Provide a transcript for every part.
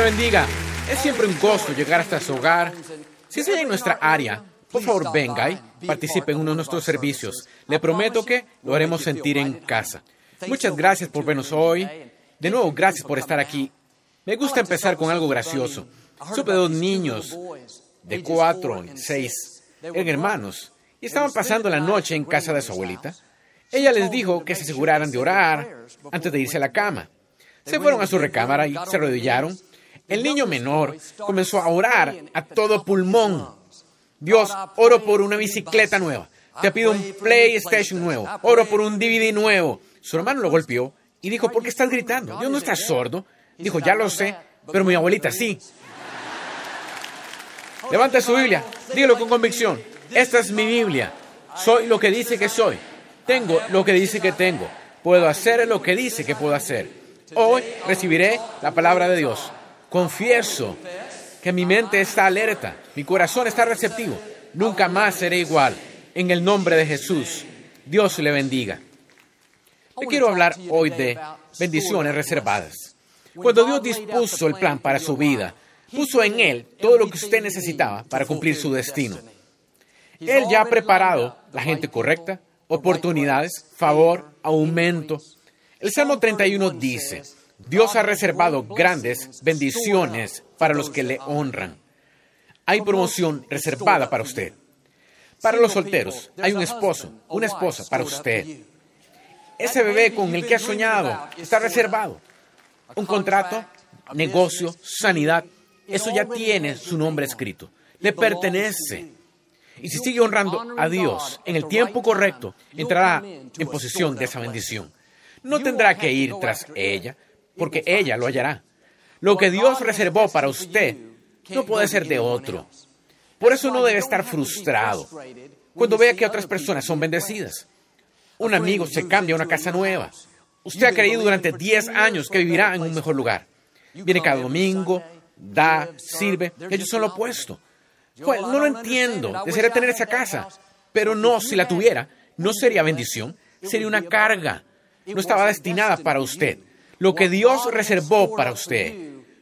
bendiga. Es siempre un gozo llegar hasta su hogar. Si es en nuestra área, por favor venga y participe en uno de nuestros servicios. Le prometo que lo haremos sentir en casa. Muchas gracias por vernos hoy. De nuevo, gracias por estar aquí. Me gusta empezar con algo gracioso. Supe dos niños de cuatro y seis, eran hermanos, y estaban pasando la noche en casa de su abuelita. Ella les dijo que se aseguraran de orar antes de irse a la cama. Se fueron a su recámara y se arrodillaron. El niño menor comenzó a orar a todo pulmón. Dios, oro por una bicicleta nueva. Te pido un PlayStation nuevo. Oro por un DVD nuevo. Su hermano lo golpeó y dijo, ¿por qué estás gritando? Dios no está sordo. Dijo, ya lo sé, pero mi abuelita sí. Levante su Biblia, dígalo con convicción. Esta es mi Biblia. Soy lo que dice que soy. Tengo lo que dice que tengo. Puedo hacer lo que dice que puedo hacer. Hoy recibiré la palabra de Dios. Confieso que mi mente está alerta, mi corazón está receptivo. Nunca más seré igual. En el nombre de Jesús, Dios le bendiga. Le quiero hablar hoy de bendiciones reservadas. Cuando Dios dispuso el plan para su vida, puso en Él todo lo que usted necesitaba para cumplir su destino. Él ya ha preparado la gente correcta, oportunidades, favor, aumento. El Salmo 31 dice, Dios ha reservado grandes bendiciones para los que le honran. Hay promoción reservada para usted. Para los solteros, hay un esposo, una esposa para usted. Ese bebé con el que ha soñado está reservado. Un contrato, negocio, sanidad, eso ya tiene su nombre escrito. Le pertenece. Y si sigue honrando a Dios en el tiempo correcto, entrará en posesión de esa bendición. No tendrá que ir tras ella, porque ella lo hallará. Lo que Dios reservó para usted no puede ser de otro. Por eso no debe estar frustrado cuando vea que otras personas son bendecidas. Un amigo se cambia a una casa nueva. Usted ha creído durante 10 años que vivirá en un mejor lugar. Viene cada domingo, da, sirve. Ellos son lo opuesto. no lo entiendo. Desearía tener esa casa. Pero no, si la tuviera, no sería bendición, sería una carga. No estaba destinada para usted. Lo que Dios reservó para usted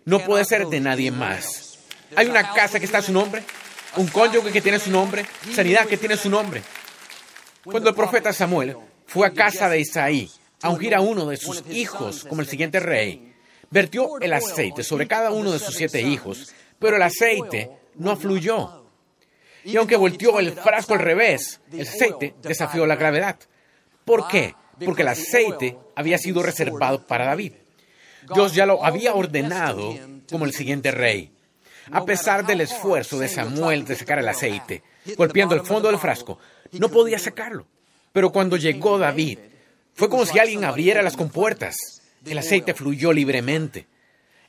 no puede ser de nadie más. Hay una casa que está a su nombre, un cónyuge que tiene su nombre, sanidad que tiene su nombre. Cuando el profeta Samuel fue a casa de Isaí a ungir a uno de sus hijos como el siguiente rey, vertió el aceite sobre cada uno de sus siete hijos, pero el aceite no fluyó. Y aunque volteó el frasco al revés, el aceite desafió la gravedad. ¿Por qué? Porque el aceite había sido reservado para David. Dios ya lo había ordenado como el siguiente rey. A pesar del esfuerzo de Samuel de sacar el aceite, golpeando el fondo del frasco, no podía sacarlo. Pero cuando llegó David, fue como si alguien abriera las compuertas. El aceite fluyó libremente.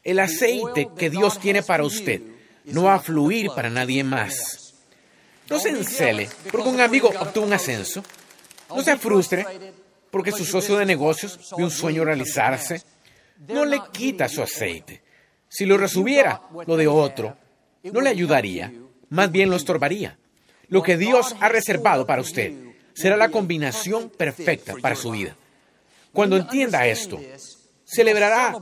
El aceite que Dios tiene para usted no va a fluir para nadie más. No se encele porque un amigo obtuvo un ascenso. No se frustre porque su socio de negocios vio un sueño realizarse. No le quita su aceite. Si lo resubiera lo de otro, no le ayudaría, más bien lo estorbaría. Lo que Dios ha reservado para usted será la combinación perfecta para su vida. Cuando entienda esto, celebrará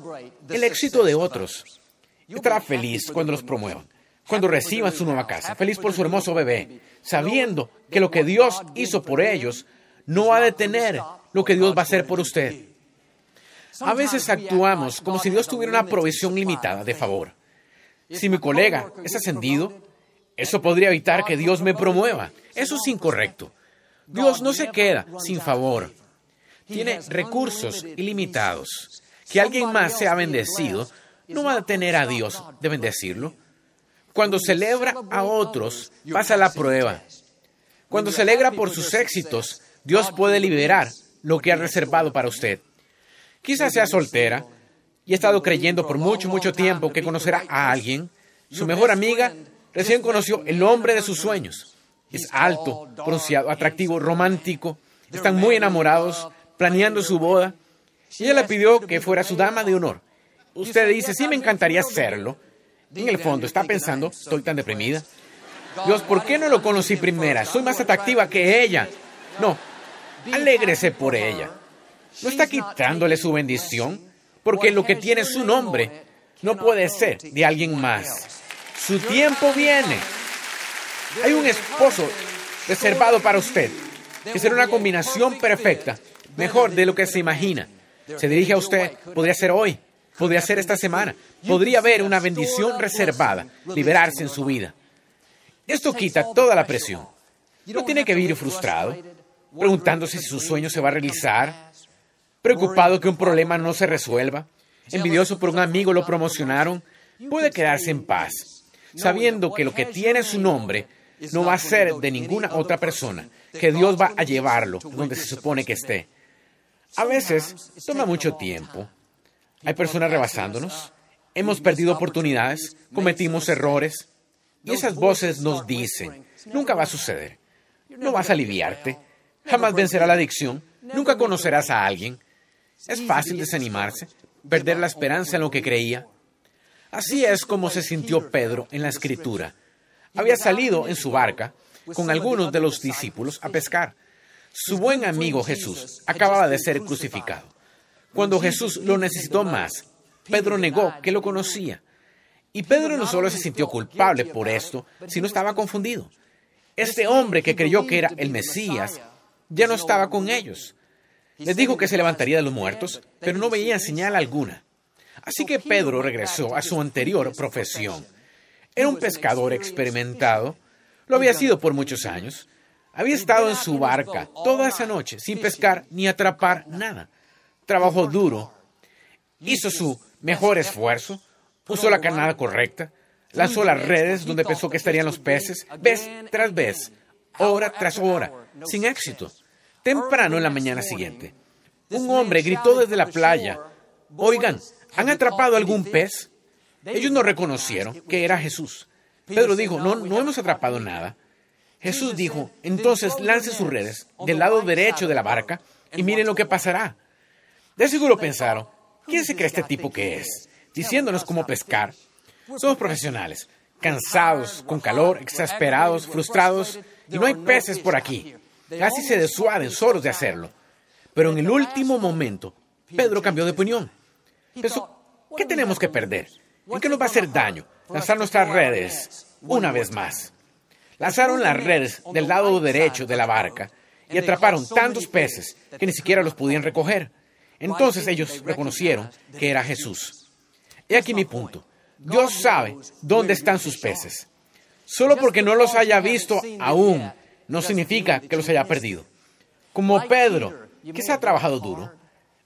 el éxito de otros. Estará feliz cuando los promuevan, cuando reciban su nueva casa, feliz por su hermoso bebé, sabiendo que lo que Dios hizo por ellos no va a detener lo que Dios va a hacer por usted. A veces actuamos como si Dios tuviera una provisión limitada de favor. Si mi colega es ascendido, eso podría evitar que Dios me promueva. Eso es incorrecto. Dios no se queda sin favor. Tiene recursos ilimitados. Que alguien más sea bendecido no va a tener a Dios de bendecirlo. Cuando celebra a otros, pasa la prueba. Cuando se alegra por sus éxitos, Dios puede liberar lo que ha reservado para usted. Quizás sea soltera y ha estado creyendo por mucho, mucho tiempo que conocerá a alguien. Su mejor amiga recién conoció el hombre de sus sueños. Es alto, pronunciado, atractivo, romántico. Están muy enamorados, planeando su boda. Y ella le pidió que fuera su dama de honor. Usted dice, sí me encantaría hacerlo. En el fondo está pensando, estoy tan deprimida. Dios, ¿por qué no lo conocí primera? Soy más atractiva que ella. No, alégrese por ella. No está quitándole su bendición, porque lo que tiene su nombre no puede ser de alguien más. Su tiempo viene. Hay un esposo reservado para usted, que será una combinación perfecta, mejor de lo que se imagina. Se dirige a usted, podría ser hoy, podría ser esta semana, podría haber una bendición reservada, liberarse en su vida. Esto quita toda la presión. No tiene que vivir frustrado, preguntándose si su sueño se va a realizar, preocupado que un problema no se resuelva, envidioso por un amigo lo promocionaron, puede quedarse en paz, sabiendo que lo que tiene su nombre no va a ser de ninguna otra persona, que Dios va a llevarlo donde se supone que esté. A veces toma mucho tiempo. Hay personas rebasándonos. Hemos perdido oportunidades, cometimos errores. Y esas voces nos dicen, nunca va a suceder. No vas a aliviarte. Jamás vencerá la adicción. Nunca conocerás a alguien. Es fácil desanimarse, perder la esperanza en lo que creía. Así es como se sintió Pedro en la escritura. Había salido en su barca con algunos de los discípulos a pescar. Su buen amigo Jesús acababa de ser crucificado. Cuando Jesús lo necesitó más, Pedro negó que lo conocía. Y Pedro no solo se sintió culpable por esto, sino estaba confundido. Este hombre que creyó que era el Mesías ya no estaba con ellos. Les dijo que se levantaría de los muertos, pero no veía señal alguna. Así que Pedro regresó a su anterior profesión. Era un pescador experimentado, lo había sido por muchos años, había estado en su barca toda esa noche sin pescar ni atrapar nada. Trabajó duro, hizo su mejor esfuerzo, puso la carnada correcta, lanzó las redes donde pensó que estarían los peces, vez tras vez, hora tras hora, sin éxito. Temprano en la mañana siguiente, un hombre gritó desde la playa, oigan, ¿han atrapado algún pez? Ellos no reconocieron que era Jesús. Pedro dijo, no, no hemos atrapado nada. Jesús dijo, entonces lance sus redes del lado derecho de la barca y miren lo que pasará. De seguro pensaron, ¿quién se cree este tipo que es? Diciéndonos cómo pescar. Somos profesionales, cansados, con calor, exasperados, frustrados, y no hay peces por aquí. Casi se desuaden solos de hacerlo. Pero en el último momento, Pedro cambió de opinión. ¿qué tenemos que perder? ¿En qué nos va a hacer daño lanzar nuestras redes una vez más? Lanzaron las redes del lado derecho de la barca y atraparon tantos peces que ni siquiera los podían recoger. Entonces ellos reconocieron que era Jesús. He aquí mi punto. Dios sabe dónde están sus peces. Solo porque no los haya visto aún no significa que los haya perdido. Como Pedro, que se ha trabajado duro,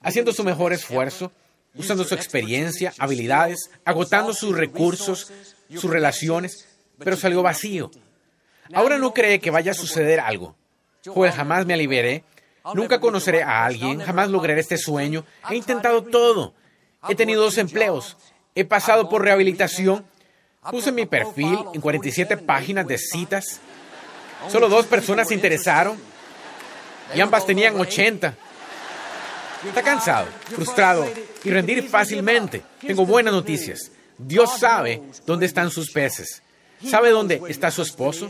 haciendo su mejor esfuerzo, usando su experiencia, habilidades, agotando sus recursos, sus relaciones, pero salió vacío. Ahora no cree que vaya a suceder algo. Pues jamás me aliviaré, nunca conoceré a alguien, jamás lograré este sueño. He intentado todo. He tenido dos empleos. He pasado por rehabilitación. Puse mi perfil en 47 páginas de citas. Solo dos personas se interesaron y ambas tenían 80. Está cansado, frustrado y rendir fácilmente. Tengo buenas noticias. Dios sabe dónde están sus peces. ¿Sabe dónde está su esposo?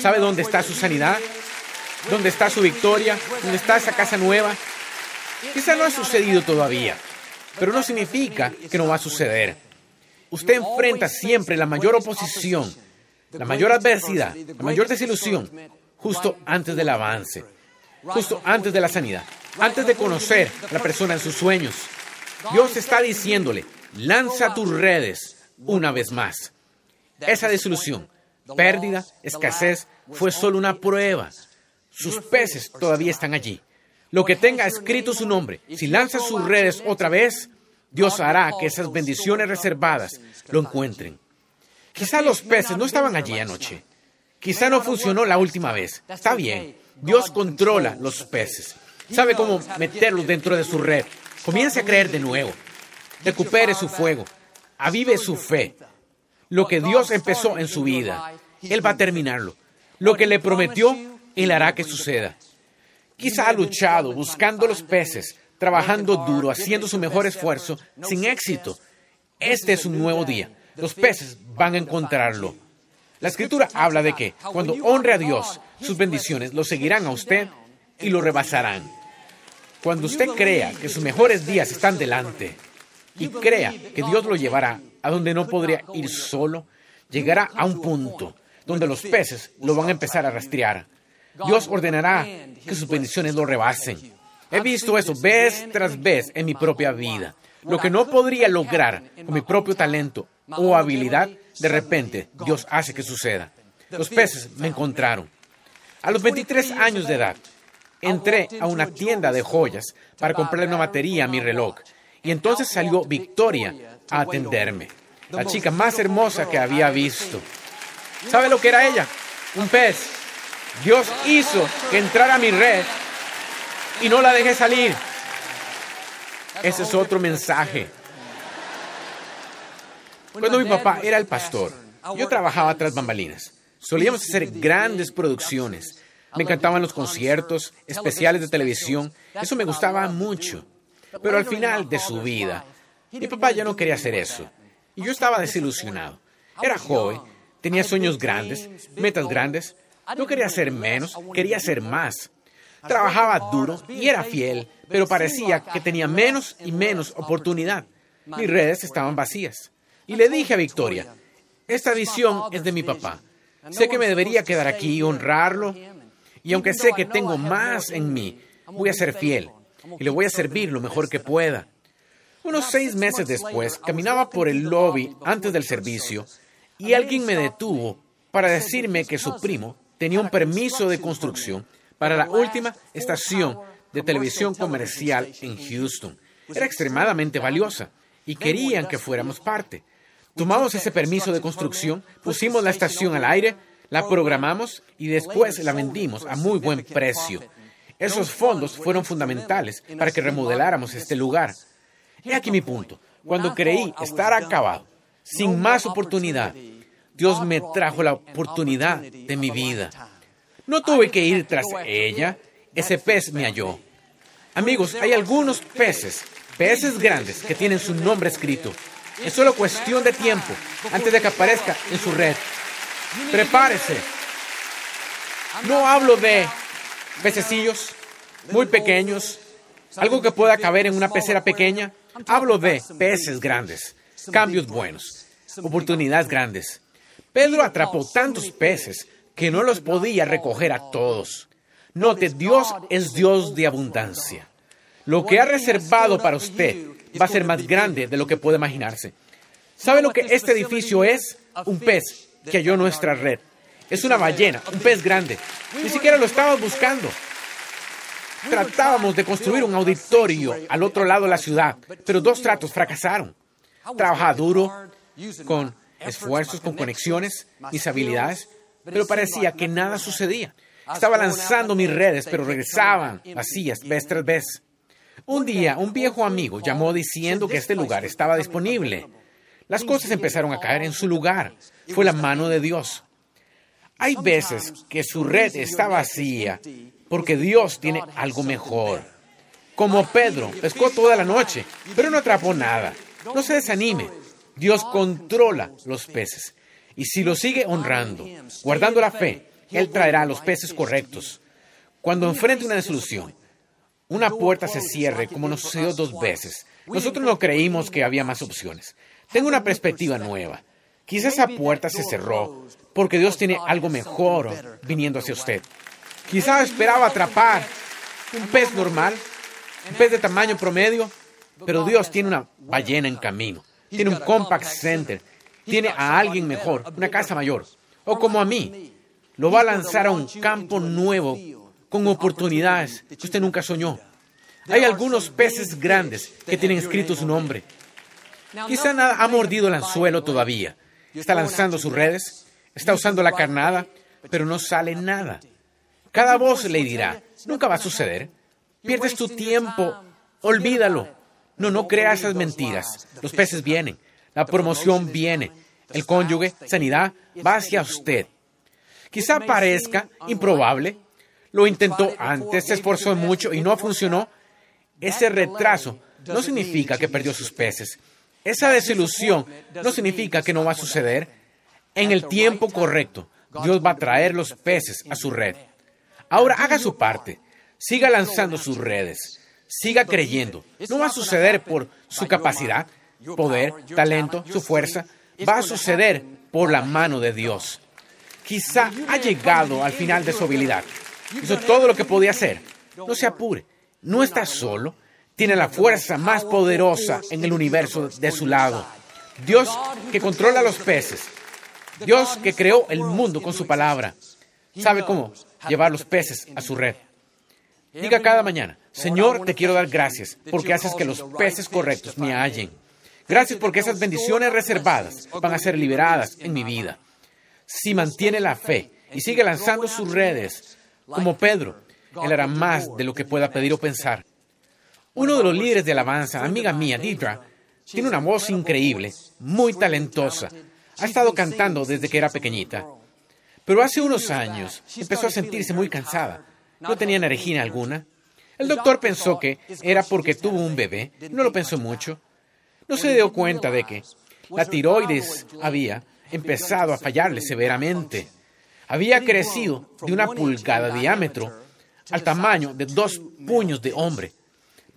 ¿Sabe dónde está su sanidad? ¿Dónde está su victoria? ¿Dónde está esa casa nueva? Quizá no ha sucedido todavía, pero no significa que no va a suceder. Usted enfrenta siempre la mayor oposición, la mayor adversidad, la mayor desilusión, justo antes del avance, justo antes de la sanidad, antes de conocer a la persona en sus sueños. Dios está diciéndole, lanza tus redes una vez más. Esa desilusión, pérdida, escasez, fue solo una prueba. Sus peces todavía están allí. Lo que tenga escrito su nombre, si lanza sus redes otra vez, Dios hará que esas bendiciones reservadas lo encuentren. Quizá los peces no estaban allí anoche. Quizá no funcionó la última vez. Está bien. Dios controla los peces. Sabe cómo meterlos dentro de su red. Comience a creer de nuevo. Recupere su fuego. Avive su fe. Lo que Dios empezó en su vida, Él va a terminarlo. Lo que le prometió, Él hará que suceda. Quizá ha luchado buscando los peces, trabajando duro, haciendo su mejor esfuerzo, sin éxito. Este es un nuevo día. Los peces van a encontrarlo. La escritura habla de que cuando honre a Dios, sus bendiciones lo seguirán a usted y lo rebasarán. Cuando usted crea que sus mejores días están delante y crea que Dios lo llevará a donde no podría ir solo, llegará a un punto donde los peces lo van a empezar a rastrear. Dios ordenará que sus bendiciones lo rebasen. He visto eso vez tras vez en mi propia vida. Lo que no podría lograr con mi propio talento o habilidad, de repente Dios hace que suceda. Los peces me encontraron. A los 23 años de edad, entré a una tienda de joyas para comprarle una batería a mi reloj. Y entonces salió Victoria a atenderme, la chica más hermosa que había visto. ¿Sabe lo que era ella? Un pez. Dios hizo que entrara a mi red y no la dejé salir. Ese es otro mensaje. Cuando mi papá era el pastor, yo trabajaba tras bambalinas. Solíamos hacer grandes producciones. Me encantaban los conciertos, especiales de televisión. Eso me gustaba mucho. Pero al final de su vida, mi papá ya no quería hacer eso. Y yo estaba desilusionado. Era joven, tenía sueños grandes, metas grandes. No quería ser menos, quería ser más. Trabajaba duro y era fiel, pero parecía que tenía menos y menos oportunidad. Mis redes estaban vacías. Y le dije a Victoria, esta visión es de mi papá. Sé que me debería quedar aquí y honrarlo. Y aunque sé que tengo más en mí, voy a ser fiel y le voy a servir lo mejor que pueda. Unos seis meses después, caminaba por el lobby antes del servicio y alguien me detuvo para decirme que su primo tenía un permiso de construcción para la última estación de televisión comercial en Houston. Era extremadamente valiosa y querían que fuéramos parte. Tomamos ese permiso de construcción, pusimos la estación al aire, la programamos y después la vendimos a muy buen precio. Esos fondos fueron fundamentales para que remodeláramos este lugar. He aquí mi punto. Cuando creí estar acabado, sin más oportunidad, Dios me trajo la oportunidad de mi vida. No tuve que ir tras ella, ese pez me halló. Amigos, hay algunos peces, peces grandes, que tienen su nombre escrito. Es solo cuestión de tiempo antes de que aparezca en su red. Prepárese. No hablo de pececillos muy pequeños, algo que pueda caber en una pecera pequeña. Hablo de peces grandes, cambios buenos, oportunidades grandes. Pedro atrapó tantos peces que no los podía recoger a todos. Note, Dios es Dios de abundancia. Lo que ha reservado para usted va a ser más grande de lo que puede imaginarse. ¿Sabe lo que este edificio es? Un pez que halló nuestra red. Es una ballena, un pez grande. Ni siquiera lo estábamos buscando. Tratábamos de construir un auditorio al otro lado de la ciudad, pero dos tratos fracasaron. Trabajaba duro, con esfuerzos, con conexiones, mis habilidades, pero parecía que nada sucedía. Estaba lanzando mis redes, pero regresaban vacías vez tras vez. Un día, un viejo amigo llamó diciendo que este lugar estaba disponible. Las cosas empezaron a caer en su lugar. Fue la mano de Dios. Hay veces que su red está vacía porque Dios tiene algo mejor. Como Pedro, pescó toda la noche, pero no atrapó nada. No se desanime. Dios controla los peces. Y si lo sigue honrando, guardando la fe, Él traerá los peces correctos. Cuando enfrente una desilusión, una puerta se cierre, como nos sucedió dos veces, nosotros no creímos que había más opciones. Tengo una perspectiva nueva. Quizás esa puerta se cerró porque Dios tiene algo mejor viniendo hacia usted. Quizá esperaba atrapar un pez normal, un pez de tamaño promedio, pero Dios tiene una ballena en camino, tiene un compact center, tiene a alguien mejor, una casa mayor, o como a mí, lo va a lanzar a un campo nuevo con oportunidades que usted nunca soñó. Hay algunos peces grandes que tienen escrito su nombre. Quizá nada ha mordido el anzuelo todavía. Está lanzando sus redes, está usando la carnada, pero no sale nada. Cada voz le dirá, nunca va a suceder. Pierdes tu tiempo, olvídalo. No, no crea esas mentiras. Los peces vienen, la promoción viene, el cónyuge, sanidad, va hacia usted. Quizá parezca improbable. Lo intentó antes, se esforzó mucho y no funcionó. Ese retraso no significa que perdió sus peces. Esa desilusión no significa que no va a suceder. En el tiempo correcto, Dios va a traer los peces a su red. Ahora haga su parte. Siga lanzando sus redes. Siga creyendo. No va a suceder por su capacidad, poder, talento, su fuerza, va a suceder por la mano de Dios. Quizá ha llegado al final de su habilidad. Hizo todo lo que podía hacer. No se apure. No está solo. Tiene la fuerza más poderosa en el universo de su lado. Dios que controla los peces. Dios que creó el mundo con su palabra. Sabe cómo llevar los peces a su red. Diga cada mañana, Señor, te quiero dar gracias porque haces que los peces correctos me hallen. Gracias porque esas bendiciones reservadas van a ser liberadas en mi vida. Si mantiene la fe y sigue lanzando sus redes, como Pedro, él hará más de lo que pueda pedir o pensar. Uno de los líderes de alabanza, amiga mía, Didra, tiene una voz increíble, muy talentosa. Ha estado cantando desde que era pequeñita. Pero hace unos años empezó a sentirse muy cansada. No tenía energía alguna. El doctor pensó que era porque tuvo un bebé. No lo pensó mucho. No se dio cuenta de que la tiroides había empezado a fallarle severamente. Había crecido de una pulgada de diámetro al tamaño de dos puños de hombre.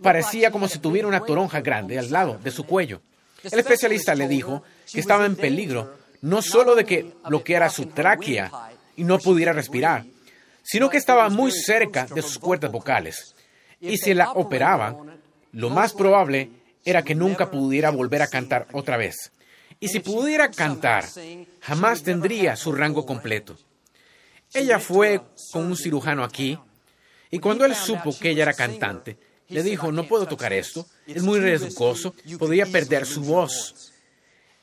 Parecía como si tuviera una toronja grande al lado de su cuello. El especialista le dijo que estaba en peligro no solo de que bloqueara su tráquea y no pudiera respirar, sino que estaba muy cerca de sus cuerdas vocales. Y si la operaban, lo más probable era que nunca pudiera volver a cantar otra vez. Y si pudiera cantar, jamás tendría su rango completo. Ella fue con un cirujano aquí y cuando él supo que ella era cantante, le dijo, no puedo tocar esto, es muy riesgoso, podría perder su voz.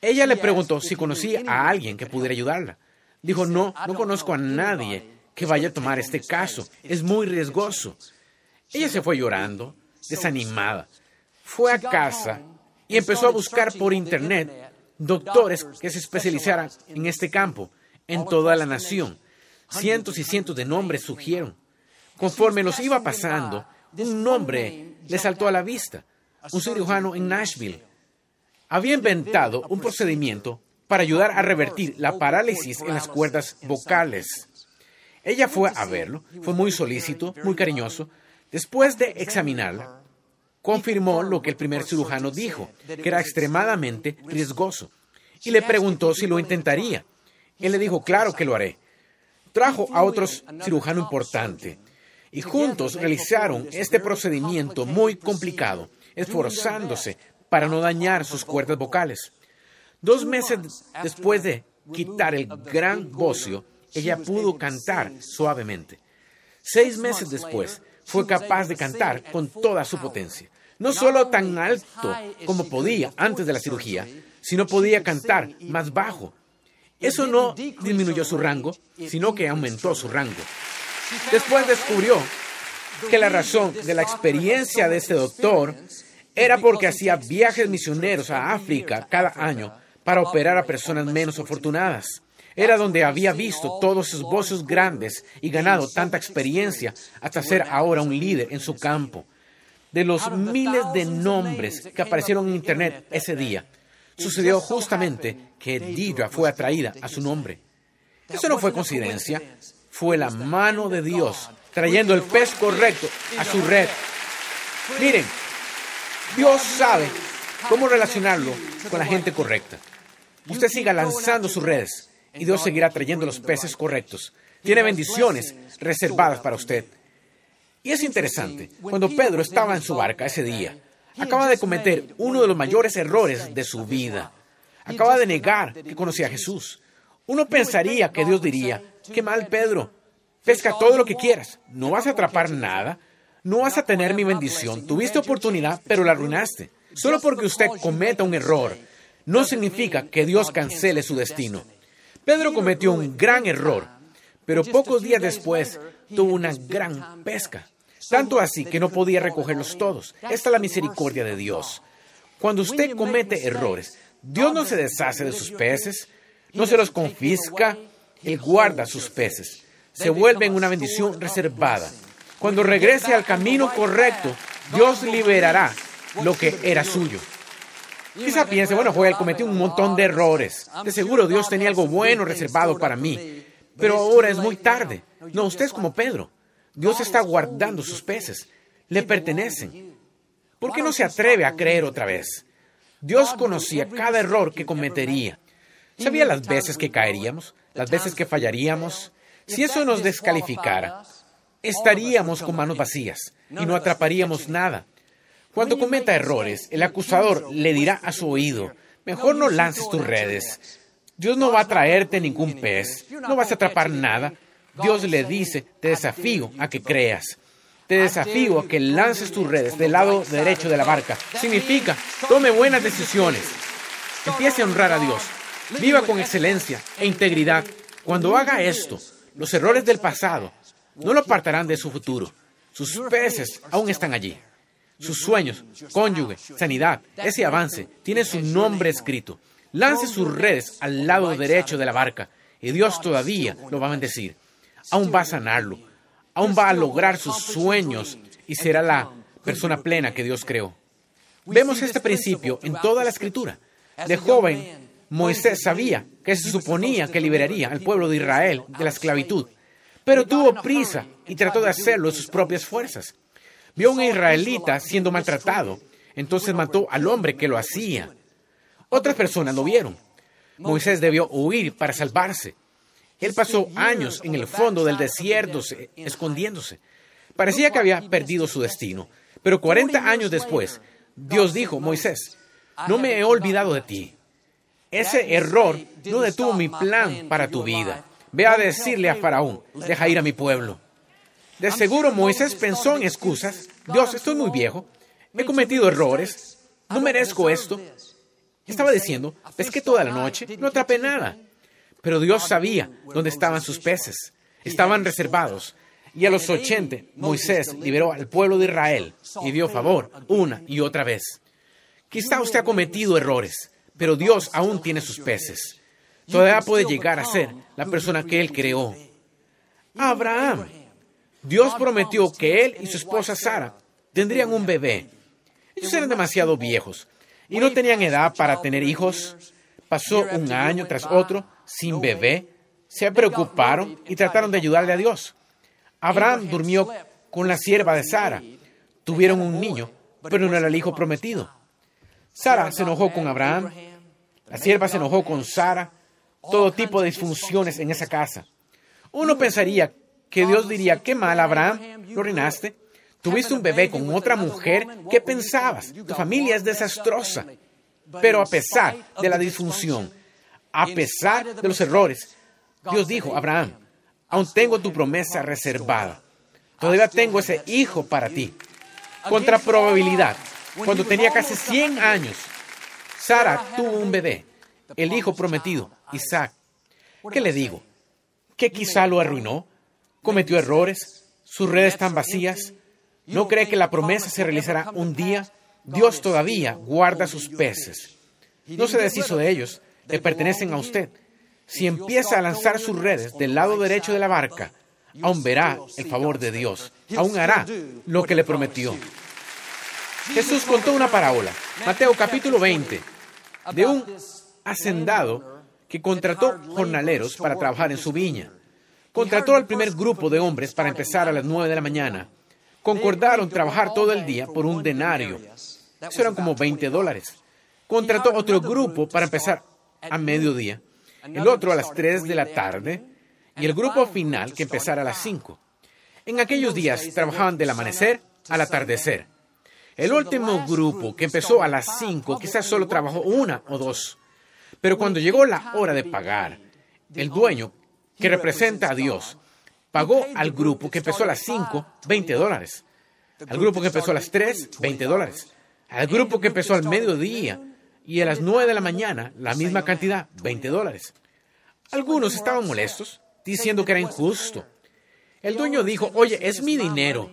Ella le preguntó si conocía a alguien que pudiera ayudarla. Dijo, no, no conozco a nadie que vaya a tomar este caso, es muy riesgoso. Ella se fue llorando, desanimada. Fue a casa y empezó a buscar por internet doctores que se especializaran en este campo, en toda la nación. Cientos y cientos de nombres surgieron. Conforme los iba pasando, un nombre le saltó a la vista, un cirujano en Nashville. Había inventado un procedimiento para ayudar a revertir la parálisis en las cuerdas vocales. Ella fue a verlo, fue muy solícito, muy cariñoso. Después de examinarla, confirmó lo que el primer cirujano dijo, que era extremadamente riesgoso, y le preguntó si lo intentaría. Él le dijo, claro que lo haré. Trajo a otro cirujano importante y juntos realizaron este procedimiento muy complicado, esforzándose para no dañar sus cuerdas vocales. Dos meses después de quitar el gran bocio, ella pudo cantar suavemente. Seis meses después, fue capaz de cantar con toda su potencia. No solo tan alto como podía antes de la cirugía, sino podía cantar más bajo. Eso no disminuyó su rango, sino que aumentó su rango. Después descubrió que la razón de la experiencia de este doctor era porque hacía viajes misioneros a África cada año para operar a personas menos afortunadas. Era donde había visto todos sus voces grandes y ganado tanta experiencia hasta ser ahora un líder en su campo. De los miles de nombres que aparecieron en Internet ese día, sucedió justamente que Didra fue atraída a su nombre. Eso no fue coincidencia, fue la mano de Dios trayendo el pez correcto a su red. Miren, Dios sabe cómo relacionarlo con la gente correcta. Usted siga lanzando sus redes y Dios seguirá trayendo los peces correctos. Tiene bendiciones reservadas para usted. Y es interesante, cuando Pedro estaba en su barca ese día, acaba de cometer uno de los mayores errores de su vida. Acaba de negar que conocía a Jesús. Uno pensaría que Dios diría, qué mal Pedro, pesca todo lo que quieras, no vas a atrapar nada, no vas a tener mi bendición, tuviste oportunidad, pero la arruinaste. Solo porque usted cometa un error, no significa que Dios cancele su destino. Pedro cometió un gran error, pero pocos días después tuvo una gran pesca. Tanto así que no podía recogerlos todos. Esta es la misericordia de Dios. Cuando usted comete errores, Dios no se deshace de sus peces, no se los confisca, Él guarda sus peces. Se vuelve en una bendición reservada. Cuando regrese al camino correcto, Dios liberará lo que era suyo. Quizá piense, bueno, él cometió un montón de errores. De seguro Dios tenía algo bueno reservado para mí. Pero ahora es muy tarde. No, usted es como Pedro. Dios está guardando sus peces. Le pertenecen. ¿Por qué no se atreve a creer otra vez? Dios conocía cada error que cometería. Sabía las veces que caeríamos, las veces que fallaríamos. Si eso nos descalificara, estaríamos con manos vacías y no atraparíamos nada. Cuando cometa errores, el acusador le dirá a su oído, mejor no lances tus redes. Dios no va a traerte ningún pez, no vas a atrapar nada. Dios le dice, te desafío a que creas. Te desafío a que lances tus redes del lado derecho de la barca. Significa, tome buenas decisiones. Empiece a honrar a Dios. Viva con excelencia e integridad. Cuando haga esto, los errores del pasado no lo apartarán de su futuro. Sus peces aún están allí. Sus sueños, cónyuge, sanidad, ese avance, tiene su nombre escrito. Lance sus redes al lado derecho de la barca y Dios todavía lo va a bendecir. Aún va a sanarlo, aún va a lograr sus sueños y será la persona plena que Dios creó. Vemos este principio en toda la escritura. De joven, Moisés sabía que se suponía que liberaría al pueblo de Israel de la esclavitud, pero tuvo prisa y trató de hacerlo de sus propias fuerzas. Vio un israelita siendo maltratado, entonces mató al hombre que lo hacía. Otras personas lo vieron. Moisés debió huir para salvarse. Él pasó años en el fondo del desierto escondiéndose. Parecía que había perdido su destino. Pero 40 años después, Dios dijo, Moisés, no me he olvidado de ti. Ese error no detuvo mi plan para tu vida. Ve a decirle a Faraón, deja ir a mi pueblo. De seguro Moisés pensó en excusas. Dios, estoy muy viejo. He cometido errores. No merezco esto. Estaba diciendo, es que toda la noche no atrapé nada. Pero Dios sabía dónde estaban sus peces. Estaban reservados. Y a los 80, Moisés liberó al pueblo de Israel y dio favor una y otra vez. Quizá usted ha cometido errores, pero Dios aún tiene sus peces. Todavía puede llegar a ser la persona que Él creó. Abraham Dios prometió que él y su esposa Sara tendrían un bebé. Ellos eran demasiado viejos y no tenían edad para tener hijos. Pasó un año tras otro sin bebé. Se preocuparon y trataron de ayudarle a Dios. Abraham durmió con la sierva de Sara. Tuvieron un niño, pero no era el hijo prometido. Sara se enojó con Abraham. La sierva se enojó con Sara. Todo tipo de disfunciones en esa casa. Uno pensaría que Dios diría, qué mal, Abraham, lo reinaste. Tuviste un bebé con otra mujer. ¿Qué pensabas? Tu familia es desastrosa. Pero a pesar de la disfunción, a pesar de los errores, Dios dijo, Abraham, aún tengo tu promesa reservada. Todavía tengo ese hijo para ti. Contra probabilidad, cuando tenía casi 100 años, Sara tuvo un bebé, el hijo prometido, Isaac. ¿Qué le digo? ¿Que quizá lo arruinó? cometió errores, sus redes están vacías, no cree que la promesa se realizará un día, Dios todavía guarda sus peces. No se deshizo de ellos, le pertenecen a usted. Si empieza a lanzar sus redes del lado derecho de la barca, aún verá el favor de Dios, aún hará lo que le prometió. Jesús contó una parábola, Mateo capítulo 20, de un hacendado que contrató jornaleros para trabajar en su viña. Contrató al primer grupo de hombres para empezar a las nueve de la mañana. Concordaron trabajar todo el día por un denario. Eso eran como 20 dólares. Contrató otro grupo para empezar a mediodía, el otro a las 3 de la tarde y el grupo final que empezara a las 5. En aquellos días trabajaban del amanecer al atardecer. El último grupo que empezó a las 5 quizás solo trabajó una o dos. Pero cuando llegó la hora de pagar, el dueño que representa a Dios, pagó al grupo que empezó a las 5, 20 dólares. Al grupo que empezó a las 3, 20 dólares. Al grupo que empezó al mediodía y a las 9 de la mañana, la misma cantidad, 20 dólares. Algunos estaban molestos, diciendo que era injusto. El dueño dijo, oye, es mi dinero.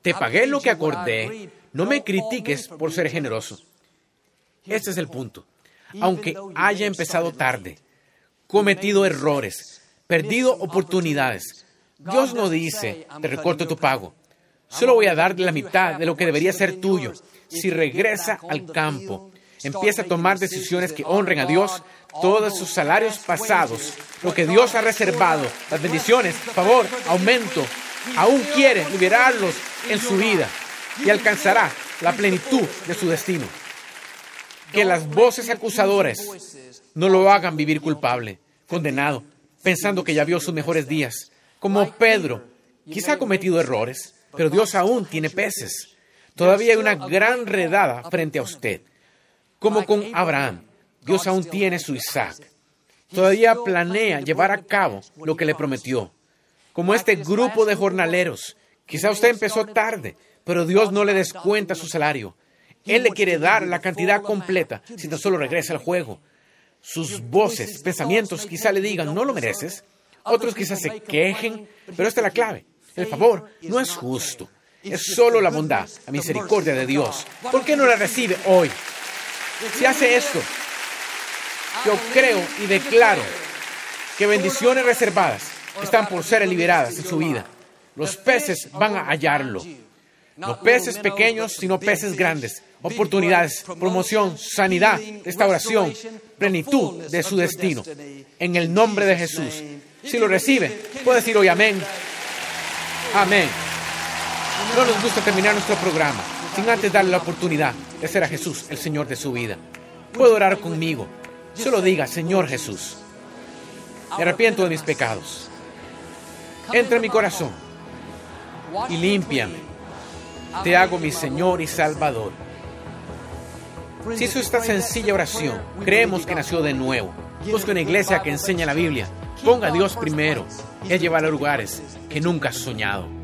Te pagué lo que acordé. No me critiques por ser generoso. Este es el punto. Aunque haya empezado tarde, cometido errores, perdido oportunidades. Dios no dice, te recorto tu pago. Solo voy a darte la mitad de lo que debería ser tuyo. Si regresa al campo, empieza a tomar decisiones que honren a Dios, todos sus salarios pasados, lo que Dios ha reservado, las bendiciones, favor, aumento, aún quiere liberarlos en su vida y alcanzará la plenitud de su destino. Que las voces acusadoras no lo hagan vivir culpable, condenado, pensando que ya vio sus mejores días. Como Pedro, quizá ha cometido errores, pero Dios aún tiene peces. Todavía hay una gran redada frente a usted. Como con Abraham, Dios aún tiene su Isaac. Todavía planea llevar a cabo lo que le prometió. Como este grupo de jornaleros, quizá usted empezó tarde, pero Dios no le descuenta su salario. Él le quiere dar la cantidad completa si no solo regresa al juego. Sus voces, pensamientos quizá le digan, no lo mereces. Otros quizás se quejen, pero esta es la clave. El favor no es justo. Es solo la bondad, la misericordia de Dios. ¿Por qué no la recibe hoy? Si hace esto, yo creo y declaro que bendiciones reservadas están por ser liberadas en su vida. Los peces van a hallarlo. No peces pequeños, sino peces grandes. Oportunidades, promoción, sanidad, restauración, plenitud de su destino. En el nombre de Jesús. Si lo recibe, puede decir hoy amén. Amén. No nos gusta terminar nuestro programa sin antes darle la oportunidad de ser a Jesús el Señor de su vida. Puede orar conmigo. Solo diga, Señor Jesús, me arrepiento de mis pecados. Entra en mi corazón y límpiame. Te hago mi Señor y Salvador. Si hizo esta sencilla oración, creemos que nació de nuevo. Busca una iglesia que enseña la Biblia. Ponga a Dios primero. Él lleva a lugares que nunca has soñado.